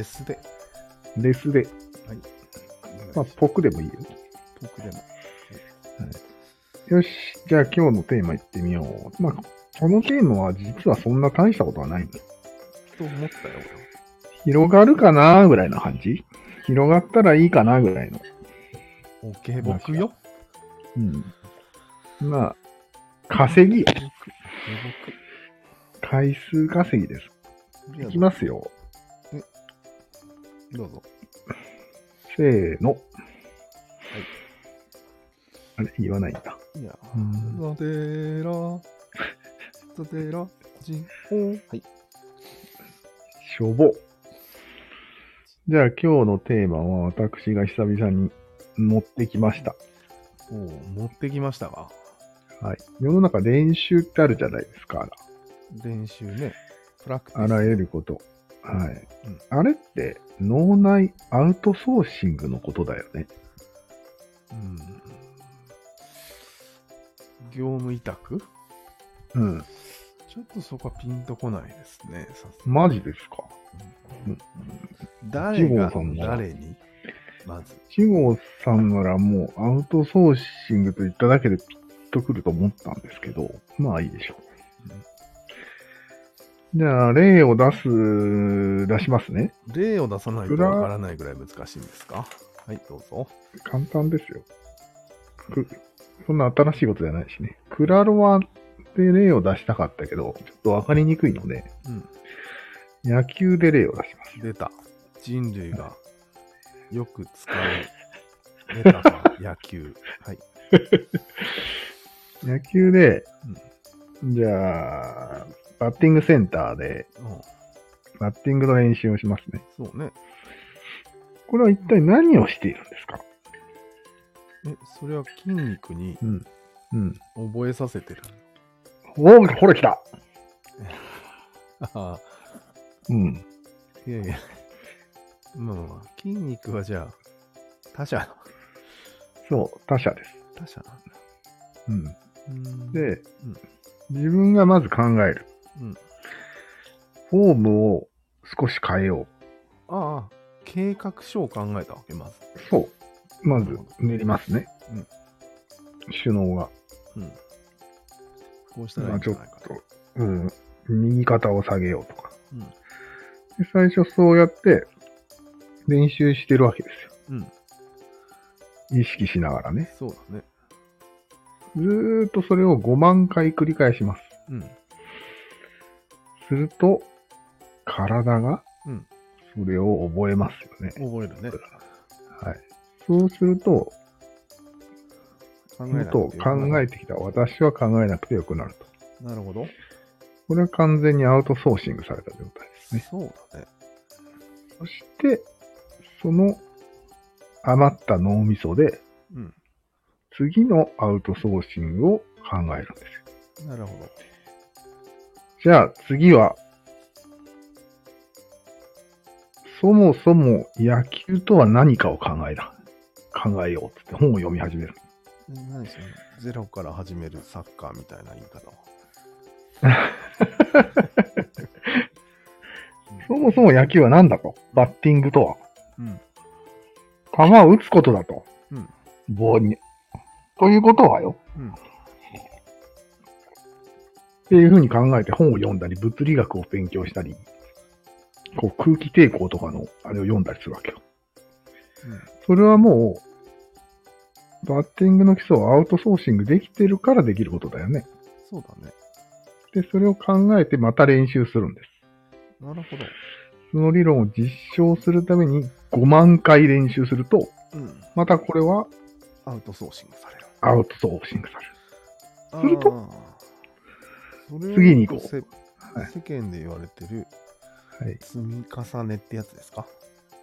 レスで。レスで。はい。まあ、ポクでもいいよ。僕でも。よし。じゃあ今日のテーマいってみよう。まあ、このテーマは実はそんな大したことはないの。と思ったよ、広がるかなぐらいの感じ？広がったらいいかなぐらいの。俺。オッケー、僕よ？うん。まあ、稼ぎよ。僕。回数稼ぎです。僕。いきますよ。どうぞ。せーの。あれ言わないんだ。いやうんザテラ、ザテラ、ジオはい。しょぼ。じゃあ今日のテーマは私が久々に持ってきました。おお持ってきましたが。はい。世の中練習ってあるじゃないですか。練習ね。プラクティス。あらゆること。はい。うんあれって脳内アウトソーシングのことだよね。うん。業務委託？うん。ちょっとそこはピンとこないですね。マジですか？誰が一号さんなら誰に？まず。一号さんならもうアウトソーシングと言っただけでピッとくると思ったんですけど、まあいいでしょう。じゃあ、例を出す、出しますね。例を出さないとわからないぐらい難しいんですか？はい、どうぞ。簡単ですよ。くそんな新しいことじゃないしね。クラロワで例を出したかったけど、ちょっとわかりにくいので、うん。野球で例を出します。出た。人類がよく使うメタファー、野球。はい。野球で、じゃあ、バッティングセンターで、うんバッティングの練習をしますね。そうね。これは一体何をしているんですか？え、それは筋肉にうん。うん。覚えさせてる。おー、ほら来たああ、うん。いやいや。まあ筋肉はじゃあ、他者の。そう、他者です。他者なんだ。うん。うん、で、うん自分がまず考える。うん。フォームを少し変えよああ、計画書を考えた？わけ、まず。う。そう。まず練りますね。うん首脳が。うん。こうしたらいいまあちょっんじゃないかと。と、うん。右肩を下げようとか。うん。で最初そうやって練習してるわけですよ。うん。意識しながらね。そうだね。ずーっとそれを5万回繰り返します。うん。すると、体がうん、それを覚えますよね。覚えるね。はい。そうすると、考もっと考えてきた私は考えなくてよくなると。なるほど。これは完全にアウトソーシングされた状態ですね。そうだね。そして、その余った脳みそで、うん。次のアウトソーシングを考えるんですよ。なるほど。じゃあ次は、そもそも野球とは何かを考えな。考えようってって本を読み始める。え何そのゼロから始めるサッカーみたいな言い方は？そもそも野球は何だと？バッティングとは？うん。球を打つことだと。うん。棒に。ということはよ。うん。っていうふうに考えて本を読んだり、物理学を勉強したり、こう空気抵抗とかのあれを読んだりするわけよ。それはもう、バッティングの基礎をアウトソーシングできてるからできることだよね。そうだね。で、それを考えてまた練習するんです。なるほど。その理論を実証するために5万回練習すると、うん。またこれはアウトソーシングされる。アウトソーシングされる。すると次に行こうせはい世間で言われてるはい。積み重ねってやつですか？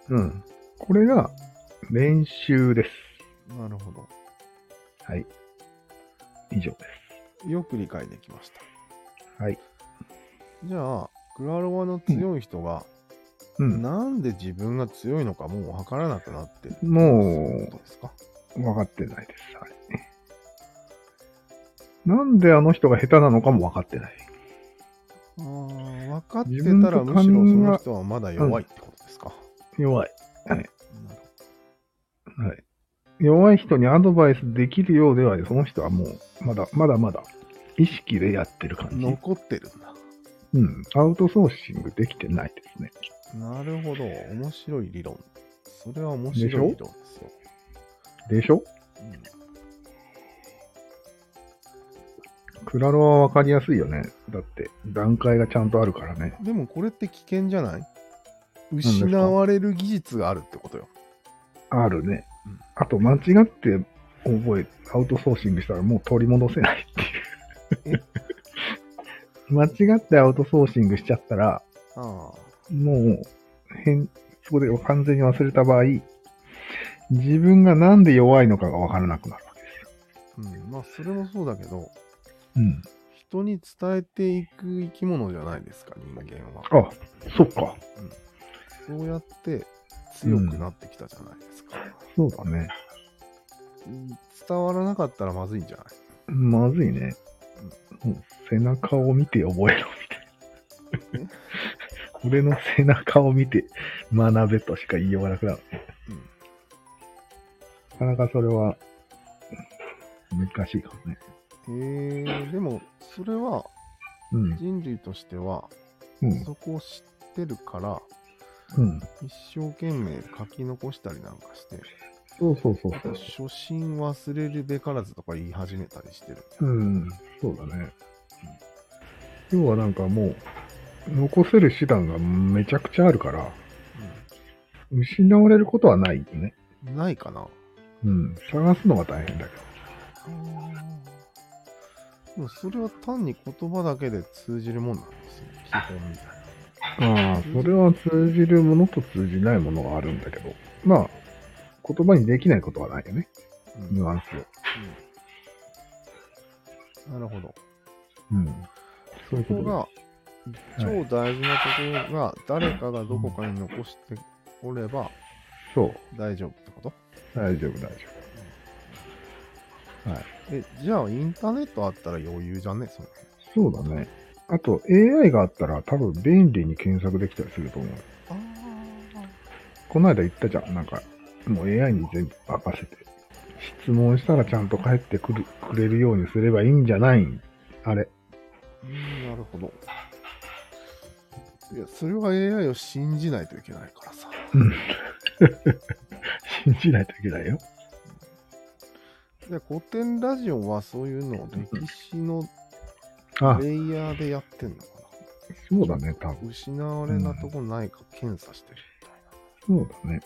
うん。これが練習です。なるほど。はい。以上でよく理解できましす。はい。た。じゃあ、クラロワの強い人が、うん。なんで自分が強いのかもうわからなくなってるもう分かってないです。はい。なんであの人が下手なのかも分かってない。あー分かってたらむしろその人はまだ弱いってことですか、弱い。なるはい。弱い人にアドバイスできるようでは、その人はもう、まだ、まだまだ、意識でやってる感じ。残ってるんだ。うん。アウトソーシングできてないですね。なるほど。面白い理論。それは面白い理論ですよ。でしょ？うんクラロはわかりやすいよね。だって、段階がちゃんとあるからね。でもこれって危険じゃない？失われる技術があるってことよ。あるねうん。あと、間違って覚え、アウトソーシングしたらもう取り戻せないっていう。間違ってアウトソーシングしちゃったら、ああ。もう、変、そこで完全に忘れた場合、自分がなんで弱いのかがわからなくなるわけですよ。うん。まあ、それもそうだけど、うん。人に伝えていく生き物じゃないですか、人間は。あ、そっか。そうやって強くなってきたじゃないですか。そうだね。伝わらなかったらまずいんじゃない？まずいね。もう背中を見て覚えろみたいな。俺の背中を見て学べとしか言いようがなくなる。なかなかそれは難しいかもね。えー、でも、それはうん。人類としては、うん。そこを知ってるから、うん。一生懸命書き残したりなんかして、そうそうそうそう。初心忘れるべからずとか言い始めたりしてる。うん。そうだね。要はなんかもう、残せる手段がめちゃくちゃあるから、失われることはないよね。うん、ないかなうん。探すのが大変だけど。でもそれは単に言葉だけで通じるもんなんですよ。基本みたいな。ああ、それは通じるものと通じないものがあるんだけど、まあ、言葉にできないことはないよね。うんニュアンスを。うんなるほど。うん。そういうことが、超大事なところが誰かがどこかに残しておればそう。大丈夫ってこと？大丈夫、大丈夫。はい。え、じゃあインターネットあったら余裕じゃね？そのそうだね。あと、AI があったら多分便利に検索できたりすると思う。あこの間言ったじゃん。なんか、もう AI に全部任せて。質問したらちゃんと返ってくるくれるようにすればいいんじゃない？あれ。うん、なるほど。いや、それは AI を信じないといけないからさ。うん。信じないといけないよ。で、古典ラジオはそういうのを歴史のあ、レイヤーでやってんのかそうだね、多な分。失われなとこないか検査してるみそうだね。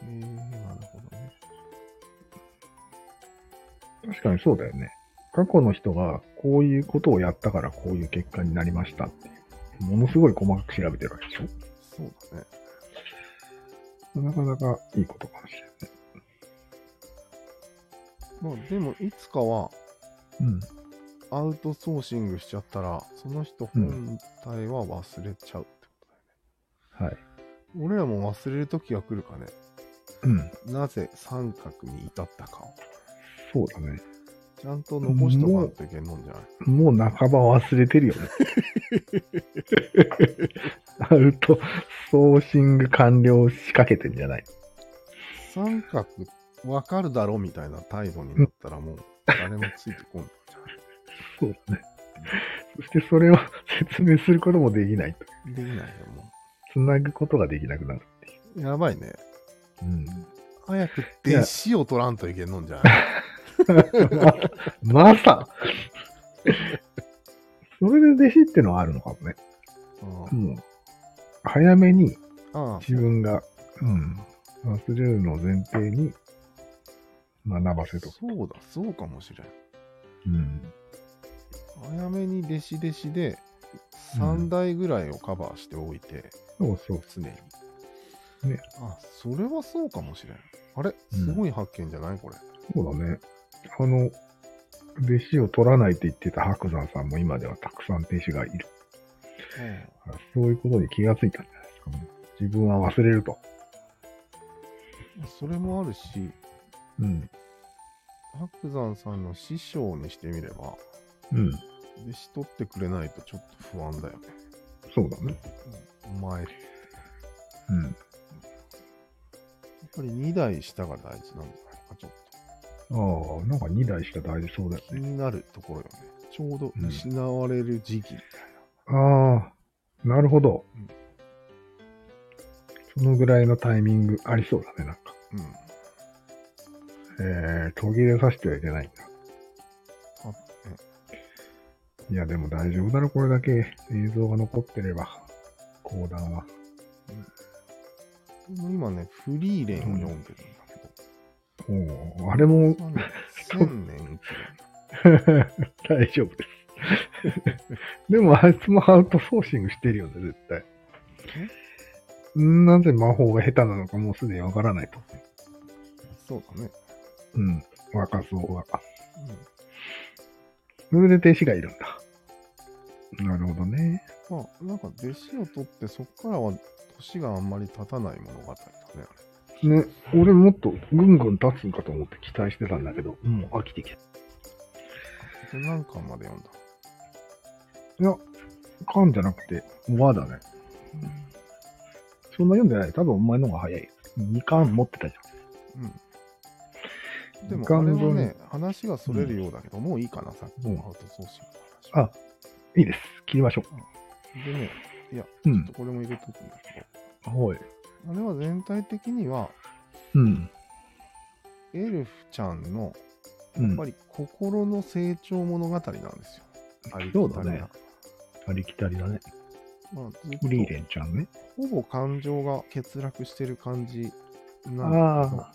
たいな。えー、なるほどね。確かにそうだよね。過去の人がこういうことをやったからこういう結果になりましたっていう。ものすごい細かく調べてるわけでしょそうだね。なかなかいいことかもしれないね。まあでも、いつかはうん。アウトソーシングしちゃったら、その人本体は忘れちゃうってことだよね。はい。俺らも忘れる時が来るかね。うん。なぜ三角に至ったかを。そうだね。ちゃんと残しとかんといけんのんじゃない？もう半ば忘れてるよね。アウトソーシング完了しかけてんじゃない？三角わかるだろみたいな態度になったらもう誰もついてこないそうだね。そしてそれを説明することもできないと。できないよ、もつなぐことができなくなるっていう。う。やばいね。うん。早く弟子を取らんといけんのんじゃない？まさそれで弟子ってのはあるのかもね。うんもう、早めにああ、自分が、うん、忘れるのを前提に学ばせとく。そうだ、そうかもしれん。うん。早めに弟子弟子で3台ぐらいをカバーしておいて、そうそう。常に。ねあ、それはそうかもしれん。あれ？うんすごい発見じゃない？これ。そうだね。あの、弟子を取らないと言ってた白山さんも今ではたくさん弟子がいる。そういうことに気がついたんじゃないですか、ね。自分は忘れると。それもあるし、うん。白山さんの師匠にしてみれば、うん。弟子取ってくれないとちょっと不安だよね。そうだね。お前、うん。やっぱり2台下が大事なんじゃないか、ちょっと。ああ、なんか2台しか大事そうだよね。気になるところよね。ちょうど失われる時期みたいああ、なるほどうん。そのぐらいのタイミングありそうだね、なんか。な。うん。えー、途切れさせてはいけないんだ。あいや、でも大丈夫だろ、これだけ映像が残ってれば。講談は。今ね、フリーレンを読んでるんだけど、おおあれもまあね1000年大丈夫です。でもあいつもアウトソーシングしてるよね、絶対。なぜ魔法が下手なのかもうすでにわからないと。そうだね。うん。若そうが。うそれで弟子がいるんだ。なるほどね。ん、まあ、なんか弟子を取って、そこからは年があんまり経たない物語だね、あれ。ね、俺もっとぐんぐん経つんかと思って期待してたんだけど、もう飽きてきた。で何巻まで読んだいや、缶じゃなくて、和だね。そんな読んでない。多分お前の方が早い。2巻持ってたじうん。でも、あれは分ね、話がそれるようだけど、もういいかな、さっきうんのアウトソーシングの。話。あ、いいです。切りましょでね、いや、う。うちょっんと。これも入れとくんだけはい。ど、あれは全体的には、うん。エルフちゃんの、うんやっぱ。り心の成長物語なんですよ。ありきたりな。ありきたりだね。まあ、リーとレンちゃんね。ほぼ感情が欠落してる感じなんだけどあ、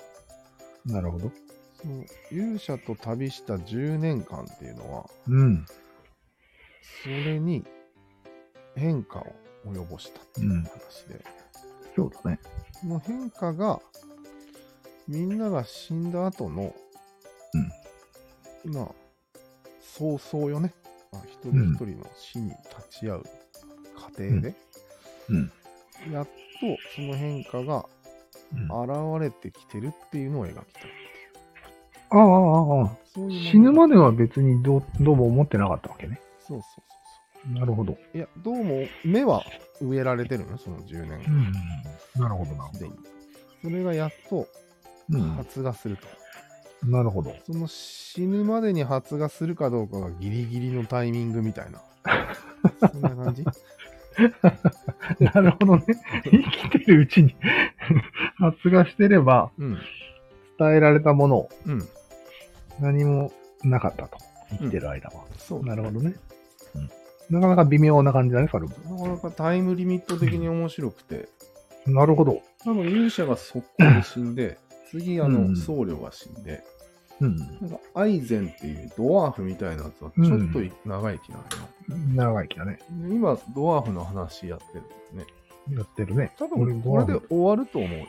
なるほど。その勇者と旅した10年間っていうのは、うん。それに変化を及ぼしたっていう話で、そうだね。その変化がみんなが死んだ後の、まあ、早々よね。まあ、一人一人の死に立ち会う過程で、うん。やっとその変化がうん、現れてきてるっていうのを描きたい。ああ、ああ、ああ。そういう死ぬまで。では別にどうどうも思ってなかったわけね。そうそうそうなるほど。そう。いや、どうも目は植えられてるの？その10年うん。なるほどな。すでに。それがやっとうん。発芽すると。なるほど。その死ぬまでに発芽するかどうかがギリギリのタイミングみたいな。そんな感じ？なるほどね。生きてるうちに 発芽してれば、うん。伝えられたものをうん。何もなかったと。生きてる間は。そう。なるほどね。なかなか微妙な感じだね、それも。なかなかタイムリミット的に面白くて、なるほど。多分勇者が速攻で死んで、次あのうん僧侶が死んで、うん。なんかアイゼンっていうドワーフみたいなやつはちょっと長生きなのよ。長生きだね。で今、ドワーフの話やってるんだよね。やってるね。多分これで終わると思う。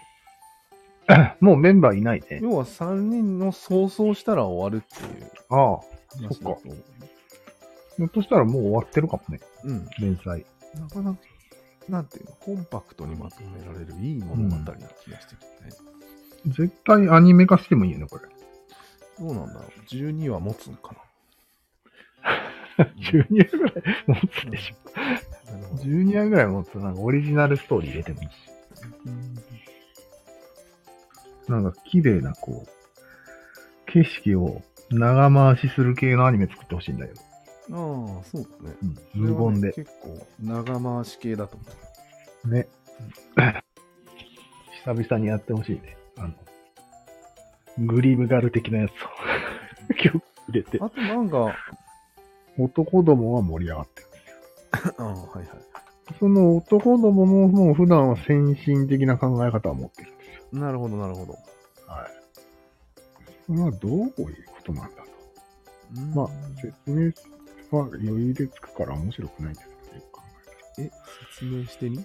もうメンバーいないね。要は3人の早々したら終わるっていうああ。話だと思う。ひょっとしたらもう終わってるかもね。うん。連載。なかなか、なんていうの、コンパクトにまとめられるいい物語な気がしてきてね。絶対アニメ化してもいいよね、これ。どうなんだろう。12話持つんか12 話ぐらい持つな。でしょ。なるほど。12話ぐらい持つとなんかオリジナルストーリー入れてもいいし。なんか綺麗なこう、景色を長回しする系のアニメ作ってほしいんだよ。ああ、そうだね。うん。無言で。ね結構長回し系だと思う。ね。久々にやってほしいね。あの、グリムガル的なやつを 今日入れて。あとなんか、男どもは盛り上がってる。ああ、はいはい。その男どもももう普段は先進的な考え方を持ってる。なるほど、なるほど。はい。それはどういうことなんだと。うんまあ、説明は余裕でつくから面白くないんですけど、よく考え、説明してみ？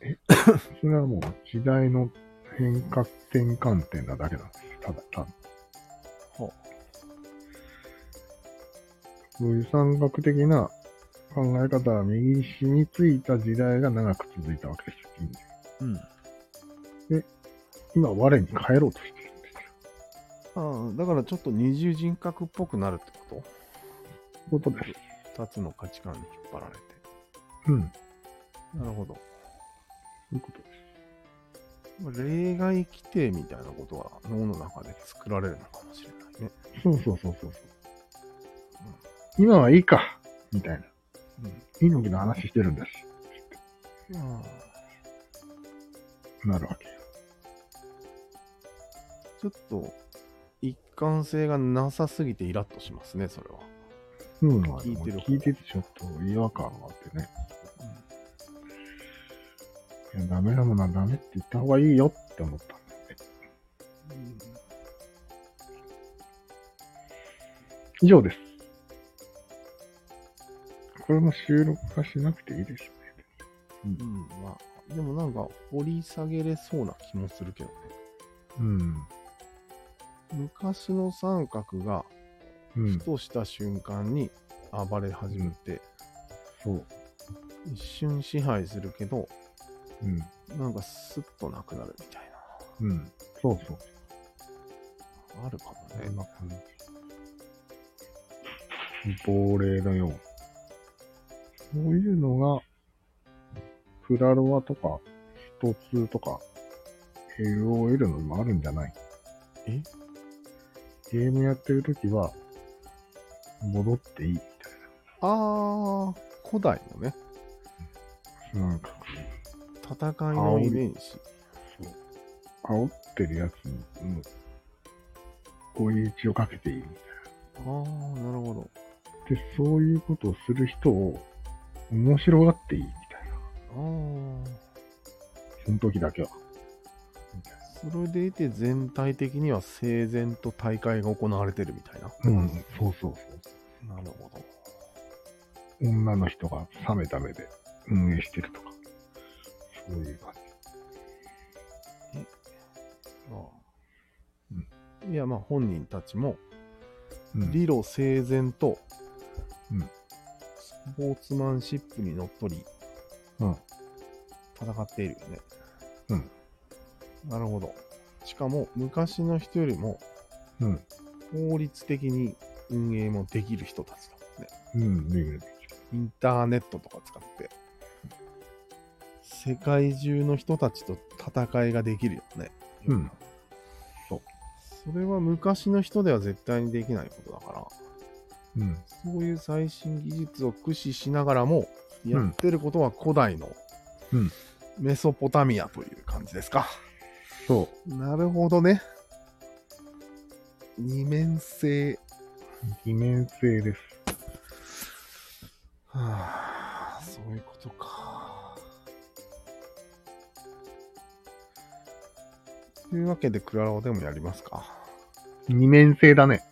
え？たら。それはもう時代の変化転換点なだけなんですよ。ただ単に。はそういう三角的な考え方は右に染みついた時代が長く続いたわけですよ。うん。今、我に帰ろうとしてるんですよ。ああ、だからちょっと二重人格っぽくなるってこそういうことです。と二つの価値観に引っ張られて。うん。なるほど。そういうことです。例外規定みたいなことは脳の中で作られるのかもしれないね。そうそうそうそうそう。今はいいか、みたいな。うん。猪木の話してるんだし。まあ、なるわけよ。ちょっと、一貫性がなさすぎてイラッとしますね、それは。うん、聞いてる聞いててちょっと違和感があってね。いやダメなものはダメって言った方がいいよって思ったんだよね。以上です。これも収録化しなくていいですね。うん、うんまあ、でもなんか掘り下げれそうな気もするけどね。うん。昔の三角がうんふ。とした瞬間に暴れ始めて、そう。一瞬支配するけど、うん。なんかスッとなくなるみたいうん。そうそう。な。あるかもねこん。な感じ。亡霊のよう。そういうのが、クラロワとか、スト2とか、LOL のにもあるんじゃない？え？ゲームやってるときは、戻っていいみたいあー、古代のね、な。なんか、戦いの遺伝子。そう。煽ってるやつに、もう、追い打ちをかけていいみたいあー、なるほど。な。で、そういうことをする人を、面白がっていいみたいな。あー。その時だけは。それでいて全体的には整然と大会が行われてるみたいな。な。うん、そうそうそう。なるほど。女の人が冷めた目で運営してるとか。そういう感ああいや、まあ本人たちもじ。うん。理路整然と、うんスポーツマンシップにのっとりうん。戦っているよね。うん。なるほど。しかも昔の人よりもうん。法律的に運営もできる人たちだもんね。うん。できるインターネットとか使って、世界中の人たちと戦いができるよね。うん。それは昔の人では絶対にできないことだから、うん。そういう最新技術を駆使しながらも、んやってることは古代のうんメソポタミアという感じですか。そなるほどね。二面性。う。二面性です。はあ、そういうことか。というわけで、クラロワでもやりますか。二面性だね。